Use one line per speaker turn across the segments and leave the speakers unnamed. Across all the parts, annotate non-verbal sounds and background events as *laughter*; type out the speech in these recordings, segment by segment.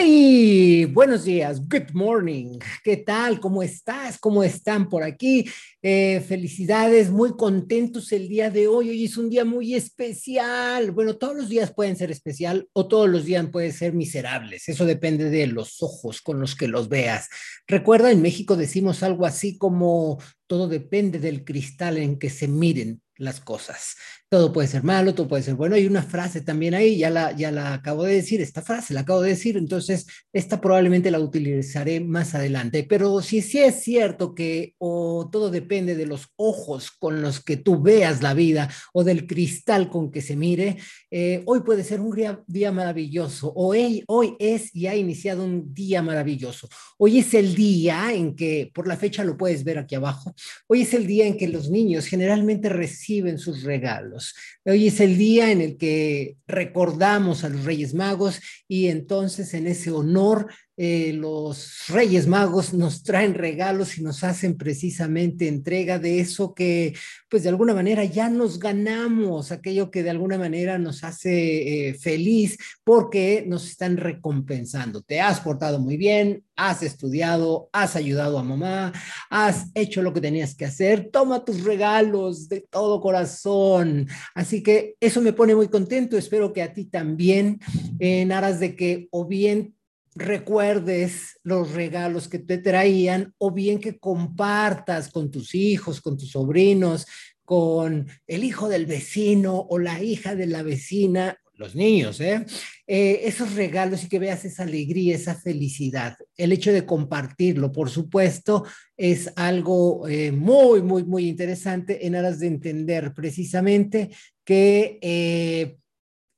Buenos días, good morning. ¿Qué tal? ¿Cómo estás? ¿Cómo están por aquí? Eh, felicidades, muy contentos el día de hoy. Hoy es un día muy especial. Bueno, todos los días pueden ser especial o todos los días pueden ser miserables. Eso depende de los ojos con los que los veas. Recuerda, en México decimos algo así como todo depende del cristal en que se miren las cosas. Todo puede ser malo, todo puede ser bueno. Hay una frase también ahí, ya la, ya la acabo de decir, esta frase la acabo de decir, entonces esta probablemente la utilizaré más adelante. Pero si sí es cierto que o todo depende de los ojos con los que tú veas la vida o del cristal con que se mire, eh, hoy puede ser un día, maravilloso. Hoy, hoy es y ha iniciado un día maravilloso. Hoy es el día en que, por la fecha lo puedes ver aquí abajo, hoy es el día en que los niños generalmente reciben sus regalos. Hoy es el día en el que recordamos a los Reyes Magos y entonces en ese honor eh, los Reyes Magos nos traen regalos y nos hacen precisamente entrega de eso que, pues de alguna manera ya nos ganamos, aquello que de alguna manera nos hace eh, feliz porque nos están recompensando. Te has portado muy bien, has estudiado, has ayudado a mamá, has hecho lo que tenías que hacer, toma tus regalos de todo corazón. Así que eso me pone muy contento, espero que a ti también, en aras de que o bien recuerdes los regalos que te traían o bien que compartas con tus hijos, con tus sobrinos, con el hijo del vecino o la hija de la vecina, los niños, ¿eh? ¿eh? esos regalos y que veas esa alegría, esa felicidad. El hecho de compartirlo, por supuesto, es algo eh, muy, muy, muy interesante en aras de entender precisamente que eh,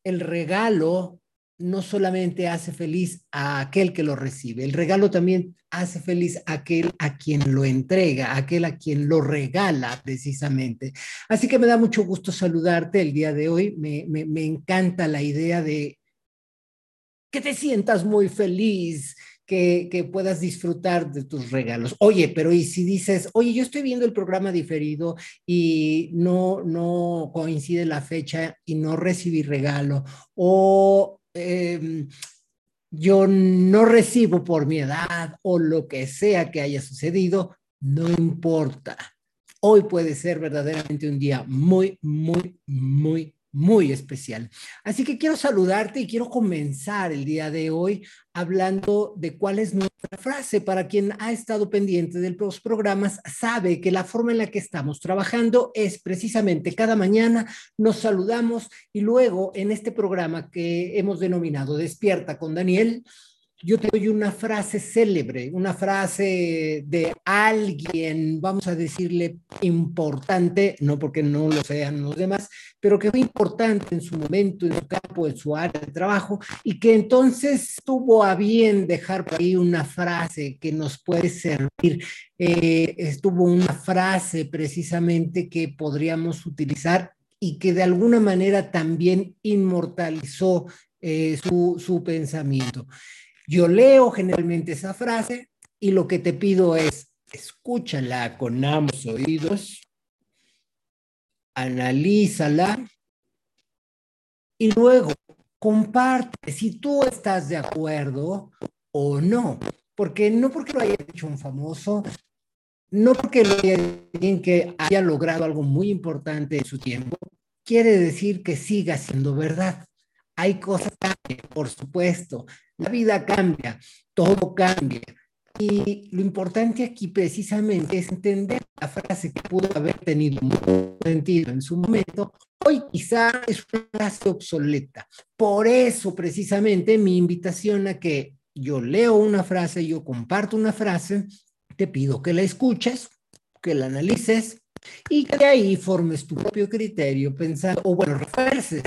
el regalo no solamente hace feliz a aquel que lo recibe, el regalo también hace feliz a aquel a quien lo entrega, a aquel a quien lo regala precisamente. Así que me da mucho gusto saludarte el día de hoy. Me, me encanta la idea de que te sientas muy feliz, que, que, puedas disfrutar de tus regalos. Oye, pero y si dices, oye, yo estoy viendo el programa diferido y no, no coincide la fecha y no recibí regalo, o Em, yo no recibo por mi edad o lo que sea que haya sucedido, no importa. Hoy puede ser verdaderamente un día muy, muy, muy muy especial. Así que quiero saludarte y quiero comenzar el día de hoy hablando de cuál es nuestra frase. Para quien ha estado pendiente de los programas, sabe que la forma en la que estamos trabajando es precisamente cada mañana nos saludamos y luego en este programa que hemos denominado Despierta con Daniel, yo te doy una frase célebre, una frase de alguien, vamos a decirle importante, no porque no lo sean los demás, pero que fue importante en su momento, en su campo, en su área de trabajo, y que entonces tuvo a bien dejar por ahí una frase que nos puede servir. Eh, estuvo una frase precisamente que podríamos utilizar y que de alguna manera también inmortalizó eh, su, su pensamiento. Yo leo generalmente esa frase y lo que te pido es, escúchala con ambos oídos, analízala y luego comparte si tú estás de acuerdo o no. Porque no porque lo haya dicho un famoso, no porque lo haya alguien que haya logrado algo muy importante en su tiempo, quiere decir que siga siendo verdad. Hay cosas que, por supuesto, la vida cambia, todo cambia. Y lo importante aquí precisamente es entender la frase que pudo haber tenido mucho sentido en su momento, hoy quizá es una frase obsoleta. Por eso precisamente mi invitación a que yo leo una frase, yo comparto una frase, te pido que la escuches, que la analices y que de ahí formes tu propio criterio, pensar, o bueno, refuerces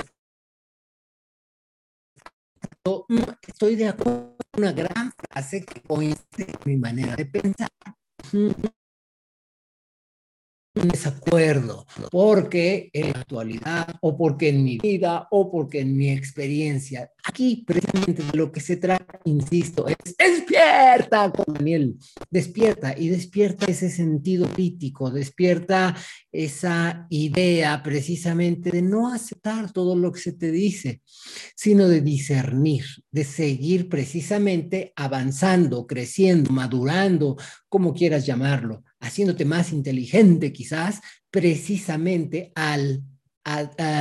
estoy de acuerdo con una gran frase que coincide con mi manera de pensar. Un desacuerdo, porque en la actualidad, o porque en mi vida, o porque en mi experiencia. Aquí, precisamente, de lo que se trata, insisto, es despierta, Daniel, despierta y despierta ese sentido crítico, despierta esa idea precisamente de no aceptar todo lo que se te dice, sino de discernir, de seguir precisamente avanzando, creciendo, madurando, como quieras llamarlo haciéndote más inteligente quizás, precisamente al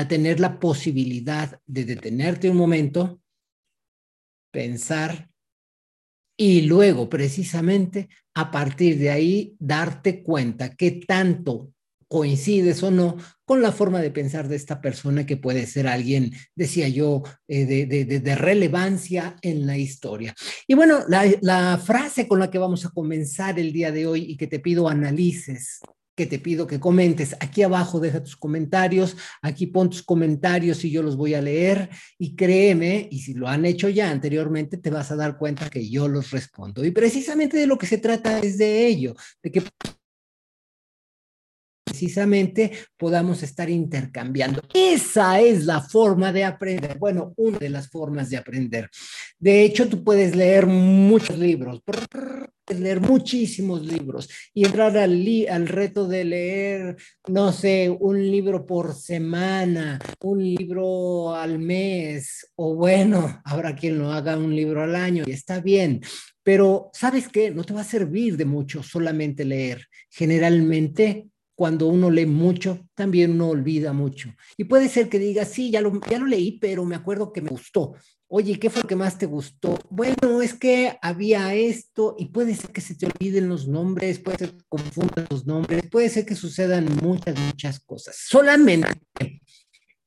tener la posibilidad de detenerte un momento, pensar y luego precisamente a partir de ahí darte cuenta que tanto coincides o no con la forma de pensar de esta persona que puede ser alguien, decía yo, eh, de, relevancia en la historia. Y bueno, la, la frase con la que vamos a comenzar el día de hoy y que te pido analices que te pido que comentes. Aquí abajo deja tus comentarios, aquí pon tus comentarios y yo los voy a leer y créeme, y si lo han hecho ya anteriormente, te vas a dar cuenta que yo los respondo. Y precisamente de lo que se trata es de ello, de que precisamente podamos estar intercambiando. Esa es la forma de aprender. Bueno, una de las formas de aprender. De hecho, tú puedes leer muchos libros, leer muchísimos libros y entrar al, al reto de leer, no sé, un libro por semana, un libro al mes, o bueno, habrá quien lo haga un libro al año y está bien. Pero, ¿sabes qué? No te va a servir de mucho solamente leer. Generalmente cuando uno lee mucho, también uno olvida mucho. Y puede ser que diga, sí, ya lo, ya lo leí, pero me acuerdo que me gustó. Oye, ¿qué fue lo que más te gustó? Bueno, es que había esto y puede ser que se te olviden los nombres, puede ser que confundan los nombres, puede ser que sucedan muchas, muchas cosas. Solamente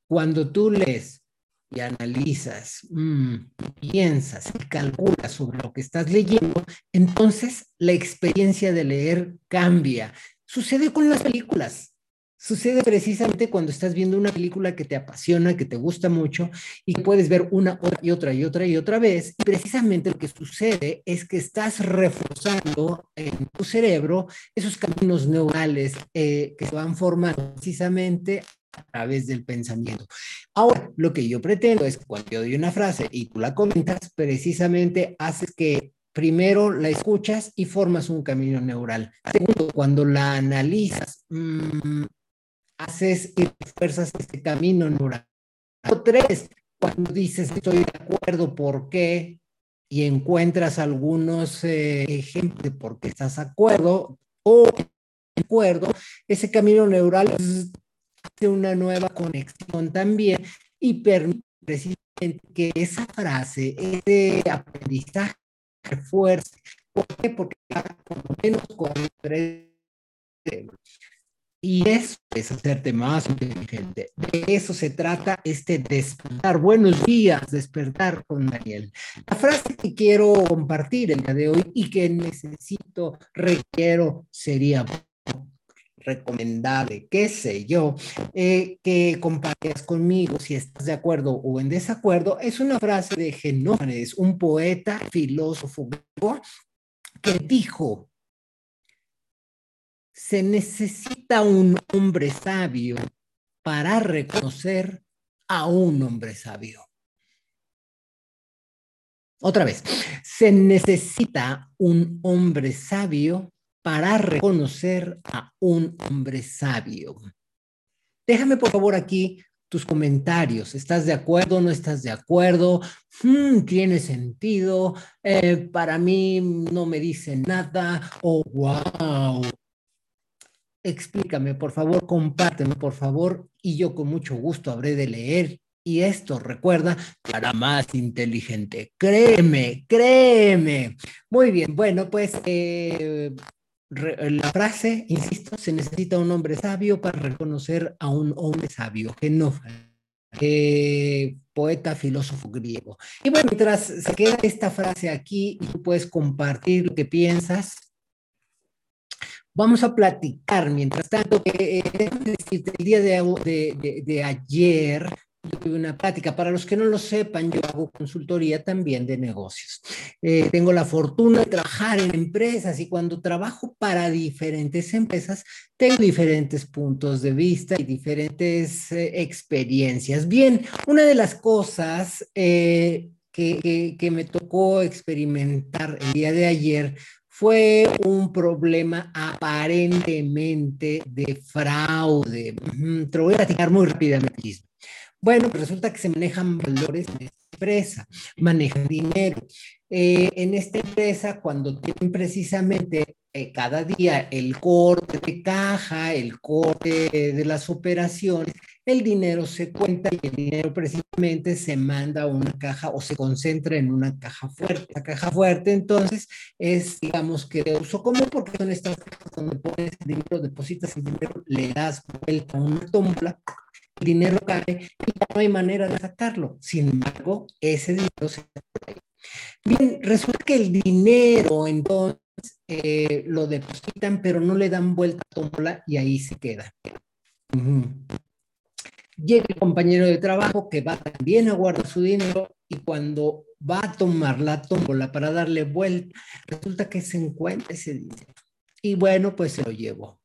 cuando tú lees y analizas, mm, piensas y calculas sobre lo que estás leyendo, entonces la experiencia de leer cambia. Sucede con las películas. Sucede precisamente cuando estás viendo una película que te apasiona, que te gusta mucho y puedes ver una y otra y otra y otra vez. Y precisamente lo que sucede es que estás reforzando en tu cerebro esos caminos neurales eh, que se van formando precisamente a través del pensamiento. Ahora, lo que yo pretendo es cuando yo doy una frase y tú la comentas, precisamente haces que primero la escuchas y formas un camino neural. Segundo, cuando la analizas, mmm, haces y refuerzas ese camino neural. O tres, cuando dices estoy de acuerdo, ¿por qué? Y encuentras algunos eh, ejemplos de por qué estás de acuerdo o de acuerdo, ese camino neural hace una nueva conexión también y permite precisamente que esa frase, ese aprendizaje refuerce. ¿Por qué? Porque por lo menos con tres y eso es hacerte más inteligente. De eso se trata este despertar. Buenos días, despertar con Daniel. La frase que quiero compartir el día de hoy y que necesito, requiero, sería recomendable, qué sé yo, eh, que compartas conmigo si estás de acuerdo o en desacuerdo, es una frase de Genófanes, un poeta, filósofo que dijo, se necesita un hombre sabio para reconocer a un hombre sabio. Otra vez, se necesita un hombre sabio para reconocer a un hombre sabio. Déjame por favor aquí tus comentarios. ¿Estás de acuerdo? ¿No estás de acuerdo? Hmm, ¿Tiene sentido? Eh, para mí no me dice nada. Oh, wow. Explícame, por favor, compárteme, por favor, y yo con mucho gusto habré de leer. Y esto, recuerda, para más inteligente. Créeme, créeme. Muy bien, bueno, pues eh, la frase, insisto, se necesita un hombre sabio para reconocer a un hombre sabio, Genófanes, eh, poeta, filósofo griego. Y bueno, mientras se queda esta frase aquí y tú puedes compartir lo que piensas, vamos a platicar. Mientras tanto, que eh, el día de, de, de, ayer tuve una plática. Para los que no lo sepan, yo hago consultoría también de negocios. Eh, tengo la fortuna de trabajar en empresas y cuando trabajo para diferentes empresas, tengo diferentes puntos de vista y diferentes eh, experiencias. Bien, una de las cosas eh, que, que me tocó experimentar el día de ayer fue un problema aparentemente de fraude. Te lo voy a platicar muy rápidamente. Bueno, pues resulta que se manejan valores en esta empresa, manejan dinero. Eh, en esta empresa, cuando tienen precisamente eh, cada día el corte de caja, el corte de las operaciones, el dinero se cuenta y el dinero precisamente se manda a una caja o se concentra en una caja fuerte. La caja fuerte entonces es, digamos que de uso común porque son estas cajas donde pones el dinero, depositas el dinero, le das vuelta a una tómbola, el dinero cae y no hay manera de sacarlo. Sin embargo, ese dinero se Bien, resulta que el dinero entonces eh, lo depositan, pero no le dan vuelta a tómbola y ahí se queda. Llega el compañero de trabajo que va también a guardar su dinero y cuando va a tomar la tómbola para darle vuelta, resulta que se encuentra ese dinero. Y bueno, pues se lo llevó.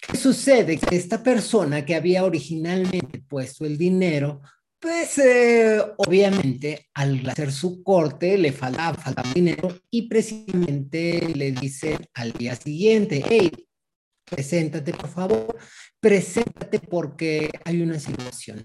¿Qué sucede? Que esta persona que había originalmente puesto el dinero, pues eh, obviamente al hacer su corte le faltaba, faltaba dinero y precisamente le dice al día siguiente, hey, preséntate por favor, preséntate porque hay una situación.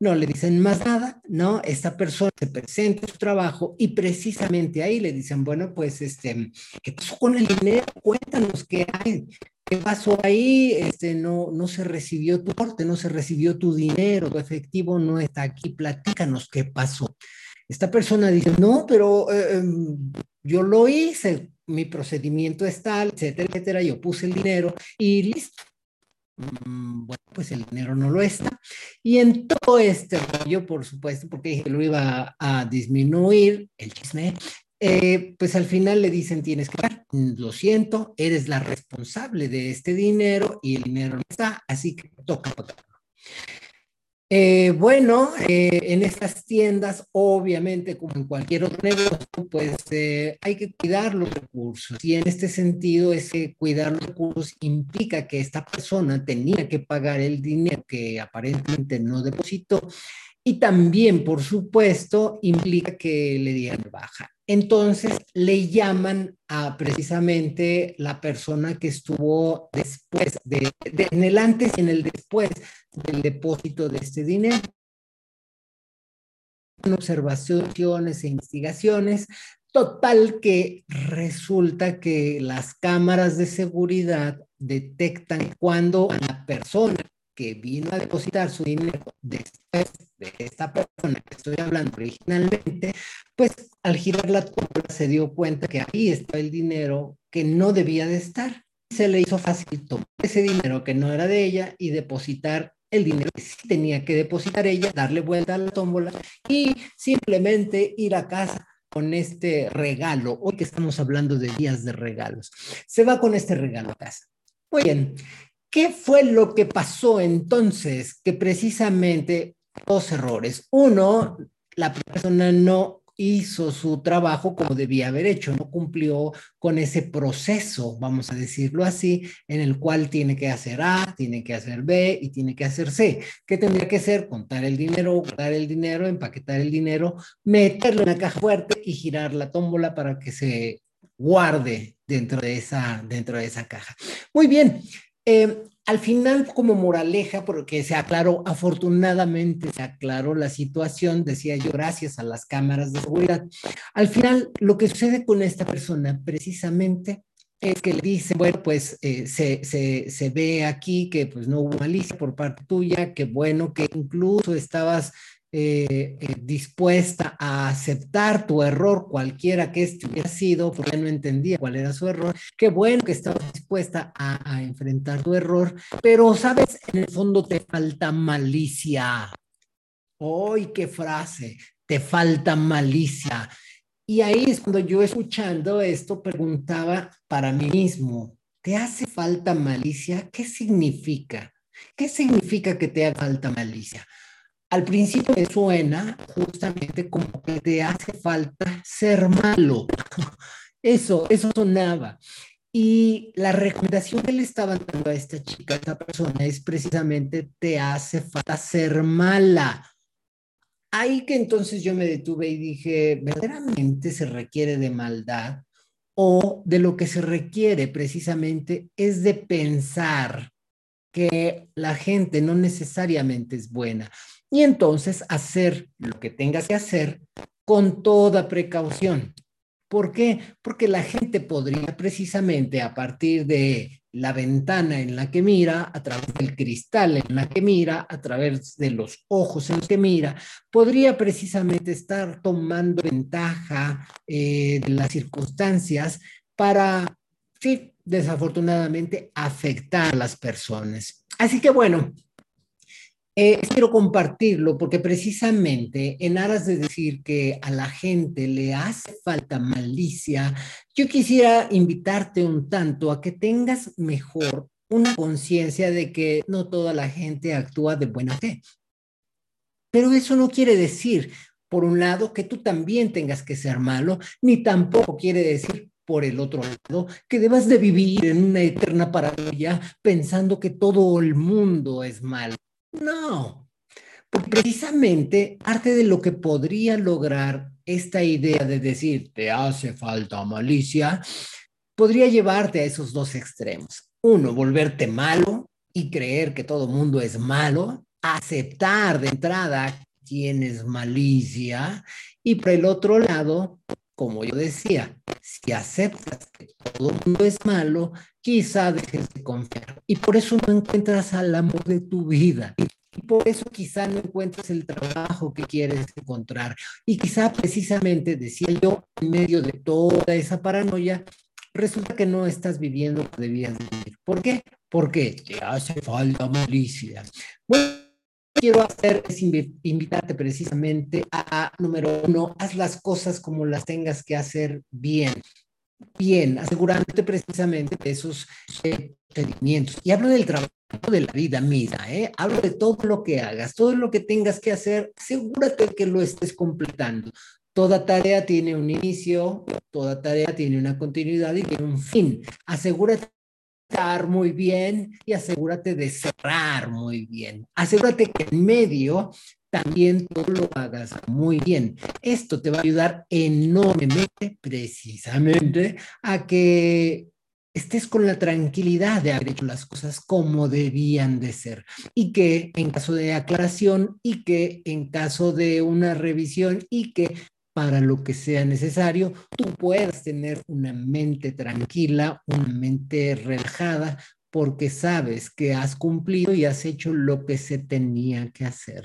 No le dicen más nada, ¿no? Esta persona se presenta su trabajo y precisamente ahí le dicen, bueno, pues, este, ¿qué pasó con el dinero? Cuéntanos qué hay, qué pasó ahí, este, no, no se recibió tu corte, no se recibió tu dinero, tu efectivo no está aquí, platícanos qué pasó. Esta persona dice, no, pero eh, em, yo lo hice, mi procedimiento es tal, etcétera, etcétera, yo puse el dinero y listo. Mm, bueno, pues el dinero no lo está. Y en todo este rollo, por supuesto, porque dije que lo iba a disminuir, el chisme, eh, pues al final le dicen tienes que pagar, lo siento, eres la responsable de este dinero y el dinero no está, así que toca pagarlo. Eh, bueno, eh, en estas tiendas, obviamente, como en cualquier otro negocio, pues hay que cuidar los recursos. Y en este sentido, ese cuidar los recursos implica que esta persona tenía que pagar el dinero que aparentemente no depositó. Y también, por supuesto, implica que le dieran baja. Entonces le llaman a precisamente la persona que estuvo después, de, en el antes y en el después del depósito de este dinero. Observaciones e investigaciones, total que resulta que las cámaras de seguridad detectan cuando la persona que vino a depositar su dinero después de esta persona que estoy hablando originalmente, pues al girar la tómbola se dio cuenta que ahí estaba el dinero que no debía de estar. Se le hizo fácil tomar ese dinero que no era de ella y depositar el dinero que sí tenía que depositar ella, darle vuelta a la tómbola y simplemente ir a casa con este regalo. Hoy que estamos hablando de días de regalos, se va con este regalo a casa. Muy bien, ¿Qué fue lo que pasó entonces? Que precisamente dos errores. Uno, la persona no hizo su trabajo como debía haber hecho, no cumplió con ese proceso, vamos a decirlo así, en el cual tiene que hacer A, tiene que hacer B y tiene que hacer C. ¿Qué tendría que hacer? Contar el dinero, guardar el dinero, empaquetar el dinero, meterlo en una caja fuerte y girar la tómbola para que se guarde dentro de esa, dentro de esa caja. Muy bien, eh, al final, como moraleja, porque se aclaró, afortunadamente se aclaró la situación, decía yo, gracias a las cámaras de seguridad. Al final, lo que sucede con esta persona precisamente es que le dice, bueno, pues eh, se, se, se, ve aquí que pues no hubo malicia por parte tuya, que bueno que incluso estabas eh, eh, dispuesta a aceptar tu error, cualquiera que este hubiera sido, porque no entendía cuál era su error. Qué bueno que estaba dispuesta a, enfrentar tu error, pero sabes, en el fondo te falta malicia. ¡Ay, qué frase! Te falta malicia. Y ahí es cuando yo escuchando esto preguntaba para mí mismo, ¿te hace falta malicia? ¿Qué significa? ¿Qué significa que te haga falta malicia? Al principio me suena justamente como que te hace falta ser malo. *laughs* Eso, eso sonaba. Y la recomendación que le estaban dando a esta chica, a esta persona, es precisamente te hace falta ser mala. Ahí que entonces yo me detuve y dije, ¿verdaderamente se requiere de maldad? O de lo que se requiere precisamente es de pensar que la gente no necesariamente es buena. Y entonces hacer lo que tengas que hacer con toda precaución. ¿Por qué? Porque la gente podría precisamente a partir de la ventana en la que mira, a través del cristal en la que mira, a través de los ojos en los que mira, podría precisamente estar tomando ventaja eh, de las circunstancias para, sí, desafortunadamente, afectar a las personas. Así que bueno, eh, quiero compartirlo porque precisamente en aras de decir que a la gente le hace falta malicia, yo quisiera invitarte un tanto a que tengas mejor una conciencia de que no toda la gente actúa de buena fe. Pero eso no quiere decir, por un lado, que tú también tengas que ser malo, ni tampoco quiere decir, por el otro lado, que debas de vivir en una eterna paranoia pensando que todo el mundo es malo. No, porque precisamente parte de lo que podría lograr esta idea de decir te hace falta malicia, podría llevarte a esos dos extremos. Uno, volverte malo y creer que todo mundo es malo, aceptar de entrada quién es malicia y por el otro lado, como yo decía, si aceptas que todo mundo es malo, quizá dejes de confiar. Y por eso no encuentras al amor de tu vida. Y por eso quizá no encuentras el trabajo que quieres encontrar. Y quizá precisamente, decía yo, en medio de toda esa paranoia, resulta que no estás viviendo lo que debías vivir. ¿Por qué? Porque te hace falta malicia. Bueno, quiero hacer es invitarte precisamente a, número uno, haz las cosas como las tengas que hacer bien. Bien, asegurándote precisamente de esos eh, procedimientos. Y hablo del trabajo de la vida, mira, ¿eh? hablo de todo lo que hagas, todo lo que tengas que hacer, asegúrate que lo estés completando. Toda tarea tiene un inicio, toda tarea tiene una continuidad y tiene un fin. Asegúrate muy bien y asegúrate de cerrar muy bien. Asegúrate que en medio también tú lo hagas muy bien. Esto te va a ayudar enormemente, precisamente, a que estés con la tranquilidad de haber hecho las cosas como debían de ser y que en caso de aclaración y que en caso de una revisión y que para lo que sea necesario, tú puedas tener una mente tranquila, una mente relajada, porque sabes que has cumplido y has hecho lo que se tenía que hacer.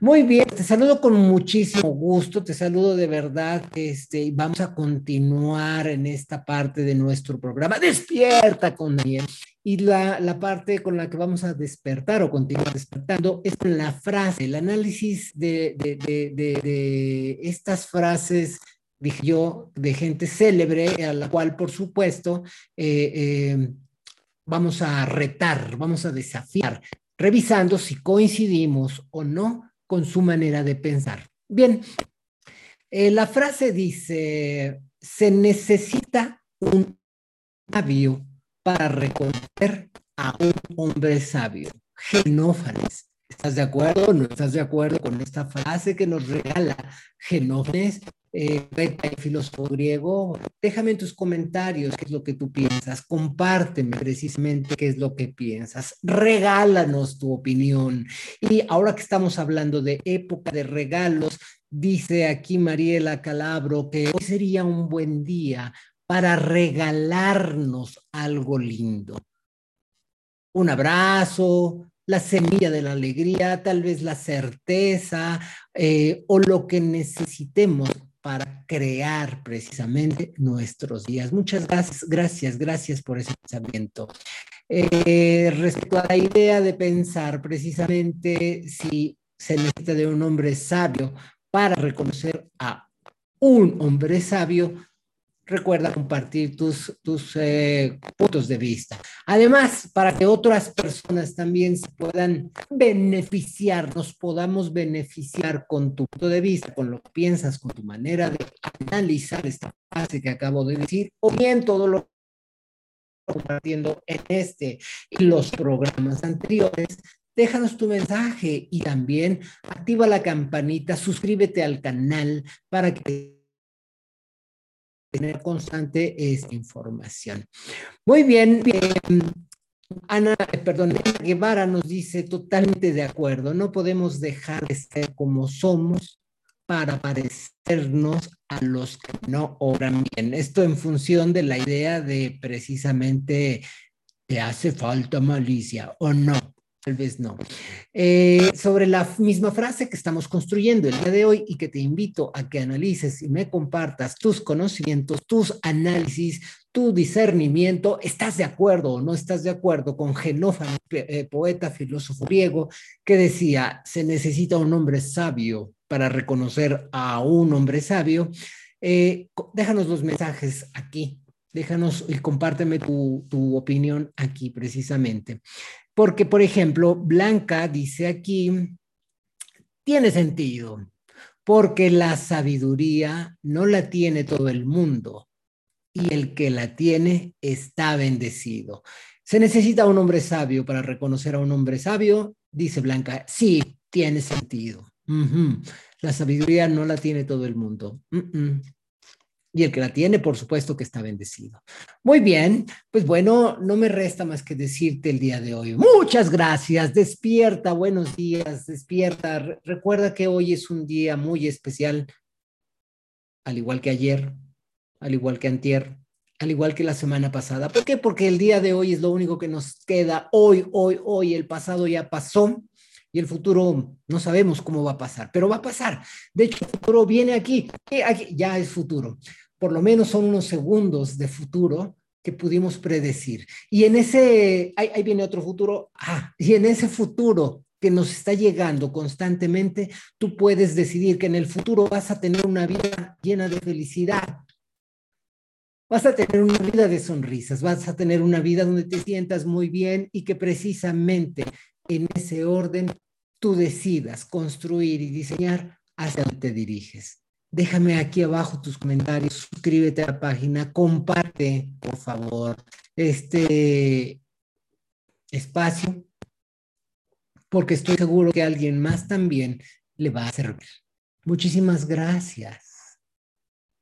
Muy bien, te saludo con muchísimo gusto, te saludo de verdad, este, y vamos a continuar en esta parte de nuestro programa. Despierta con Daniel. Y la, la, parte con la que vamos a despertar o continuar despertando es la frase, el análisis de, de, de, estas frases dije yo, de gente célebre, a la cual, por supuesto, eh, eh, vamos a retar, vamos a desafiar, revisando si coincidimos o no con su manera de pensar. Bien, eh, la frase dice, se necesita un sabio para reconocer a un hombre sabio. Genófanes. ¿Estás de acuerdo o no estás de acuerdo con esta frase que nos regala Genófanes? eh, y filósofo griego, déjame en tus comentarios qué es lo que tú piensas, compárteme precisamente qué es lo que piensas, regálanos tu opinión. Y ahora que estamos hablando de época de regalos, dice aquí Mariela Calabro que hoy sería un buen día para regalarnos algo lindo. Un abrazo, la semilla de la alegría, tal vez la certeza eh, o lo que necesitemos para crear precisamente nuestros días. Muchas gracias, gracias, gracias por ese pensamiento. Eh, respecto a la idea de pensar precisamente si se necesita de un hombre sabio para reconocer a un hombre sabio, recuerda compartir tus, tus eh, puntos de vista. Además, para que otras personas también se puedan beneficiar, nos podamos beneficiar con tu punto de vista, con lo que piensas, con tu manera de analizar esta fase que acabo de decir, o bien todo lo que compartiendo en este y los programas anteriores, déjanos tu mensaje y también activa la campanita, suscríbete al canal para que tener constante esta información. Muy bien, em, Ana, perdón, Guevara nos dice totalmente de acuerdo, no podemos dejar de ser como somos para parecernos a los que no obran bien. Esto en función de la idea de precisamente te hace falta malicia o no tal vez no. Eh, sobre la misma frase que estamos construyendo el día de hoy y que te invito a que analices y me compartas tus conocimientos, tus análisis, tu discernimiento, ¿estás de acuerdo o no estás de acuerdo con Genófano, eh, poeta, filósofo griego, que decía, se necesita un hombre sabio para reconocer a un hombre sabio? Eh, déjanos los mensajes aquí déjanos y compárteme tu, tu, opinión aquí precisamente. Porque, por ejemplo, Blanca dice aquí, tiene sentido, porque la sabiduría no la tiene todo el mundo y el que la tiene está bendecido. ¿Se necesita un hombre sabio para reconocer a un hombre sabio? Dice Blanca, sí, tiene sentido. La sabiduría no la tiene todo el mundo. Y el que la tiene, por supuesto que está bendecido. Muy bien, pues bueno, no me resta más que decirte el día de hoy. Muchas gracias, despierta, buenos días, despierta. Recuerda que hoy es un día muy especial, al igual que ayer, al igual que antier, al igual que la semana pasada. ¿Por qué? Porque el día de hoy es lo único que nos queda. Hoy, hoy, hoy, el pasado ya pasó y el futuro no sabemos cómo va a pasar, pero va a pasar. De hecho, el futuro viene aquí, aquí ya es futuro por lo menos son unos segundos de futuro que pudimos predecir. Y en ese, ahí, viene otro futuro, ah, y en ese futuro que nos está llegando constantemente, tú puedes decidir que en el futuro vas a tener una vida llena de felicidad. Vas a tener una vida de sonrisas, vas a tener una vida donde te sientas muy bien y que precisamente en ese orden tú decidas construir y diseñar hacia donde te diriges. Déjame aquí abajo tus comentarios, suscríbete a la página, comparte, por favor, este espacio, porque estoy seguro que alguien más también le va a servir. Muchísimas gracias.